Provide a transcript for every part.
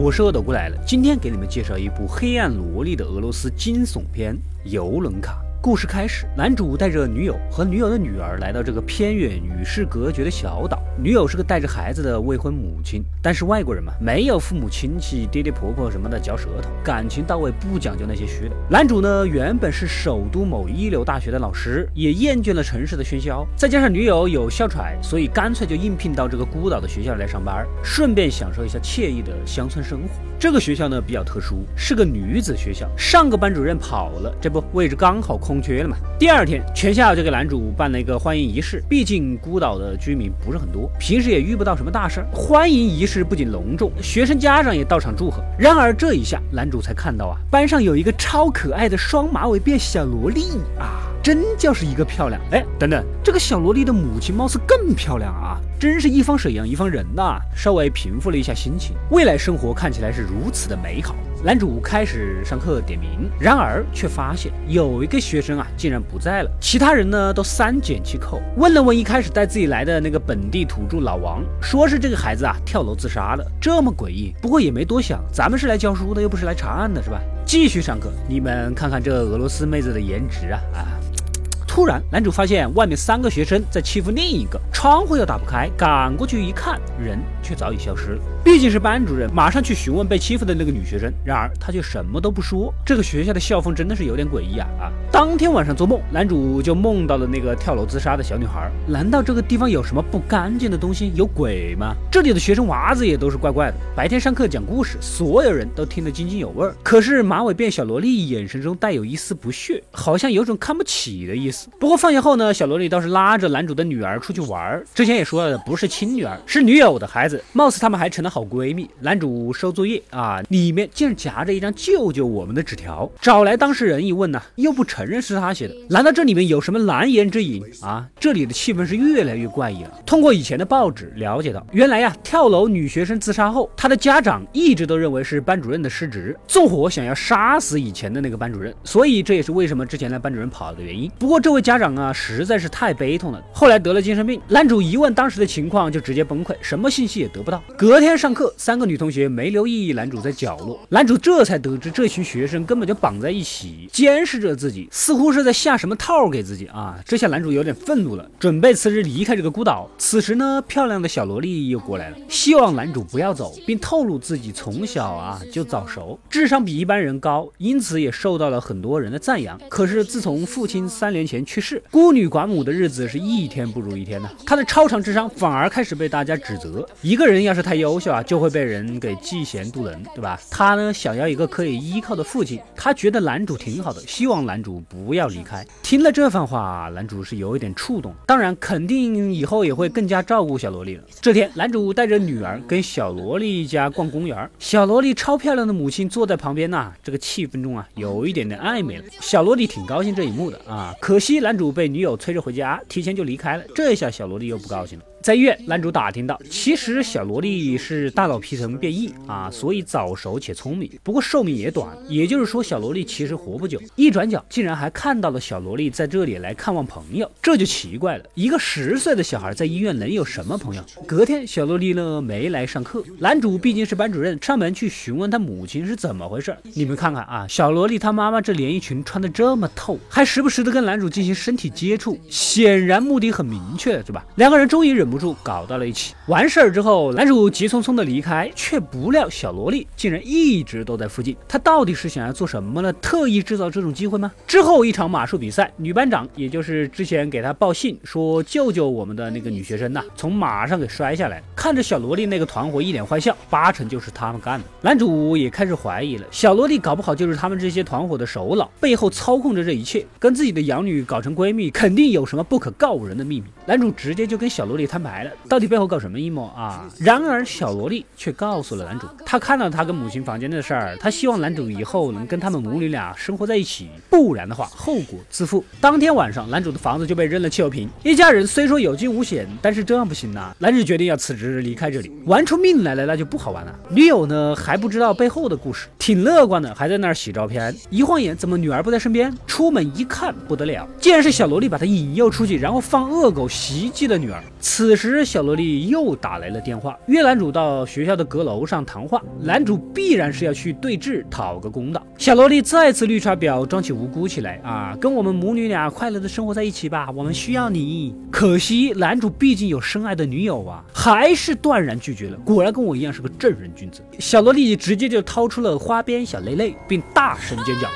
我是恶斗姑来了，今天给你们介绍一部黑暗萝莉的俄罗斯惊悚片《游轮卡》。故事开始，男主带着女友和女友的女儿来到这个偏远与世隔绝的小岛。女友是个带着孩子的未婚母亲，但是外国人嘛，没有父母亲戚、爹爹婆婆什么的嚼舌头，感情到位，不讲究那些虚的。男主呢，原本是首都某一流大学的老师，也厌倦了城市的喧嚣，再加上女友有哮喘，所以干脆就应聘到这个孤岛的学校来上班，顺便享受一下惬意的乡村生活。这个学校呢比较特殊，是个女子学校。上个班主任跑了，这不位置刚好空缺了嘛？第二天，全校就给男主办了一个欢迎仪式。毕竟孤岛的居民不是很多，平时也遇不到什么大事儿。欢迎仪式不仅隆重，学生家长也到场祝贺。然而这一下，男主才看到啊，班上有一个超可爱的双马尾辫小萝莉啊！真叫是一个漂亮！哎，等等，这个小萝莉的母亲貌似更漂亮啊！真是一方水养一方人呐！稍微平复了一下心情，未来生活看起来是如此的美好。男主开始上课点名，然而却发现有一个学生啊，竟然不在了。其他人呢，都三缄其口。问了问一开始带自己来的那个本地土著老王，说是这个孩子啊跳楼自杀了，这么诡异。不过也没多想，咱们是来教书的，又不是来查案的，是吧？继续上课，你们看看这俄罗斯妹子的颜值啊啊！突然，男主发现外面三个学生在欺负另一个，窗户又打不开，赶过去一看，人却早已消失了。毕竟是班主任，马上去询问被欺负的那个女学生，然而他却什么都不说。这个学校的校风真的是有点诡异啊啊！当天晚上做梦，男主就梦到了那个跳楼自杀的小女孩。难道这个地方有什么不干净的东西？有鬼吗？这里的学生娃子也都是怪怪的。白天上课讲故事，所有人都听得津津有味儿。可是马尾辫小萝莉眼神中带有一丝不屑，好像有种看不起的意思。不过放学后呢，小萝莉倒是拉着男主的女儿出去玩。之前也说了，不是亲女儿，是女友的孩子。貌似他们还成了好闺蜜。男主收作业啊，里面竟然夹着一张“救救我们”的纸条。找来当事人一问呢，又不承认是他写的。难道这里面有什么难言之隐啊？这里的气氛是越来越怪异了。通过以前的报纸了解到，原来呀，跳楼女学生自杀后，她的家长一直都认为是班主任的失职，纵火想要杀死以前的那个班主任。所以这也是为什么之前的班主任跑了的原因。不过这这位。家长啊，实在是太悲痛了。后来得了精神病，男主一问当时的情况，就直接崩溃，什么信息也得不到。隔天上课，三个女同学没留意男主在角落，男主这才得知这群学生根本就绑在一起，监视着自己，似乎是在下什么套给自己啊！这下男主有点愤怒了，准备辞职离开这个孤岛。此时呢，漂亮的小萝莉又过来了，希望男主不要走，并透露自己从小啊就早熟，智商比一般人高，因此也受到了很多人的赞扬。可是自从父亲三年前去世，孤女寡母的日子是一天不如一天呐。她的超常智商反而开始被大家指责。一个人要是太优秀啊，就会被人给嫉贤妒能，对吧？她呢，想要一个可以依靠的父亲。她觉得男主挺好的，希望男主不要离开。听了这番话，男主是有一点触动。当然，肯定以后也会更加照顾小萝莉了。这天，男主带着女儿跟小萝莉一家逛公园，小萝莉超漂亮的母亲坐在旁边呐，这个气氛中啊，有一点点暧昧了。小萝莉挺高兴这一幕的啊，可惜男主。被女友催着回家，提前就离开了。这下小萝莉又不高兴了。在医院，男主打听到，其实小萝莉是大脑皮层变异啊，所以早熟且聪明，不过寿命也短。也就是说，小萝莉其实活不久。一转角，竟然还看到了小萝莉在这里来看望朋友，这就奇怪了。一个十岁的小孩在医院能有什么朋友？隔天，小萝莉呢没来上课，男主毕竟是班主任，上门去询问他母亲是怎么回事。你们看看啊，小萝莉她妈妈这连衣裙穿的这么透，还时不时的跟男主进行身体接触，显然目的很明确，是吧？两个人终于忍。不住搞到了一起。完事儿之后，男主急匆匆的离开，却不料小萝莉竟然一直都在附近。他到底是想要做什么呢？特意制造这种机会吗？之后一场马术比赛，女班长也就是之前给他报信说救救我们的那个女学生呐，从马上给摔下来。看着小萝莉那个团伙一脸坏笑，八成就是他们干的。男主也开始怀疑了，小萝莉搞不好就是他们这些团伙的首脑，背后操控着这一切，跟自己的养女搞成闺蜜，肯定有什么不可告人的秘密。男主直接就跟小萝莉他。白了，到底背后搞什么阴谋啊？然而小萝莉却告诉了男主，她看到他跟母亲房间的事儿，她希望男主以后能跟他们母女俩生活在一起，不然的话后果自负。当天晚上，男主的房子就被扔了汽油瓶，一家人虽说有惊无险，但是这样不行呐。男主决定要辞职离开这里，玩出命来了那就不好玩了。女友呢还不知道背后的故事，挺乐观的，还在那儿洗照片。一晃眼，怎么女儿不在身边？出门一看，不得了，竟然是小萝莉把她引诱出去，然后放恶狗袭击了女儿。此此时，小萝莉又打来了电话，约男主到学校的阁楼上谈话。男主必然是要去对峙，讨个公道。小萝莉再次绿茶婊，装起无辜起来啊，跟我们母女俩快乐的生活在一起吧，我们需要你。可惜男主毕竟有深爱的女友啊，还是断然拒绝了。果然跟我一样是个正人君子。小萝莉直接就掏出了花边小泪泪，并大声尖叫。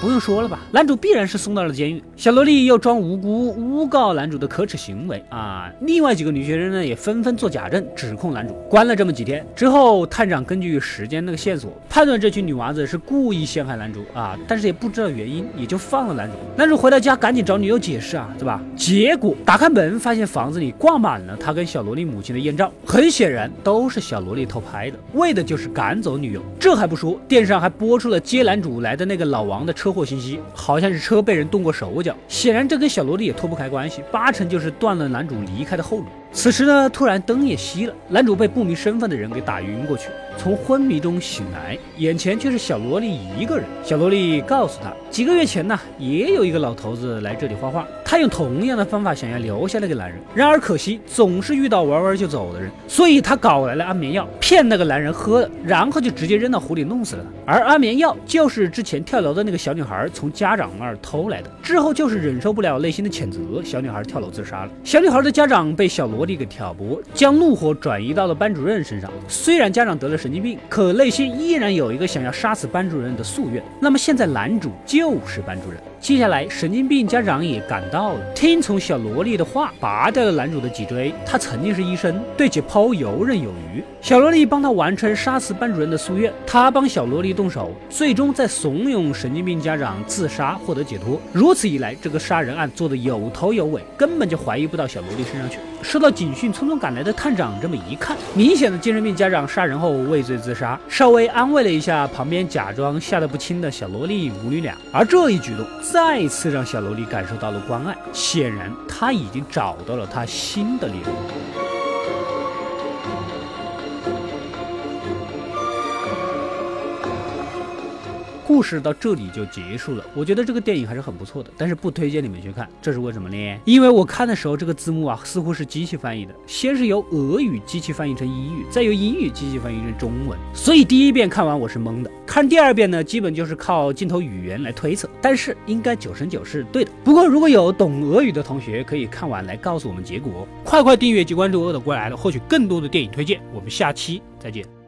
不用说了吧，男主必然是送到了监狱。小萝莉又装无辜，诬告男主的可耻行为啊！另外几个女学生呢，也纷纷做假证，指控男主。关了这么几天之后，探长根据时间那个线索，判断这群女娃子是故意陷害男主啊，但是也不知道原因，也就放了男主。男主回到家，赶紧找女友解释啊，对吧？结果打开门，发现房子里挂满了他跟小萝莉母亲的艳照，很显然都是小萝莉偷拍的，为的就是赶走女友。这还不说，电视上还播出了接男主来的那个老王的车。车祸信息好像是车被人动过手脚，显然这跟小萝莉也脱不开关系，八成就是断了男主离开的后路。此时呢，突然灯也熄了，男主被不明身份的人给打晕过去，从昏迷中醒来，眼前却是小萝莉一个人。小萝莉告诉他，几个月前呢，也有一个老头子来这里画画，他用同样的方法想要留下那个男人，然而可惜总是遇到玩玩就走的人，所以他搞来了安眠药，骗那个男人喝了，然后就直接扔到湖里弄死了他。而安眠药就是之前跳楼的那个小女孩从家长那儿偷来的，之后就是忍受不了内心的谴责，小女孩跳楼自杀了。小女孩的家长被小萝。萝莉给挑拨，将怒火转移到了班主任身上。虽然家长得了神经病，可内心依然有一个想要杀死班主任的夙愿。那么现在男主就是班主任。接下来，神经病家长也赶到了，听从小萝莉的话，拔掉了男主的脊椎。他曾经是医生，对解剖游刃有余。小萝莉帮他完成杀死班主任的夙愿，他帮小萝莉动手，最终在怂恿神经病家长自杀获得解脱。如此一来，这个杀人案做的有头有尾，根本就怀疑不到小萝莉身上去。收到警讯，匆匆赶来的探长这么一看，明显的精神病家长杀人后畏罪自杀，稍微安慰了一下旁边假装吓得不轻的小萝莉母女俩，而这一举动。再次让小萝莉感受到了关爱，显然她已经找到了她新的猎物。故事到这里就结束了。我觉得这个电影还是很不错的，但是不推荐你们去看。这是为什么呢？因为我看的时候，这个字幕啊似乎是机器翻译的，先是由俄语机器翻译成英语，再由英语机器翻译成中文。所以第一遍看完我是懵的，看第二遍呢，基本就是靠镜头语言来推测。但是应该九成九是对的。不过如果有懂俄语的同学，可以看完来告诉我们结果。快快订阅及关注“饿的过来了”，获取更多的电影推荐。我们下期再见。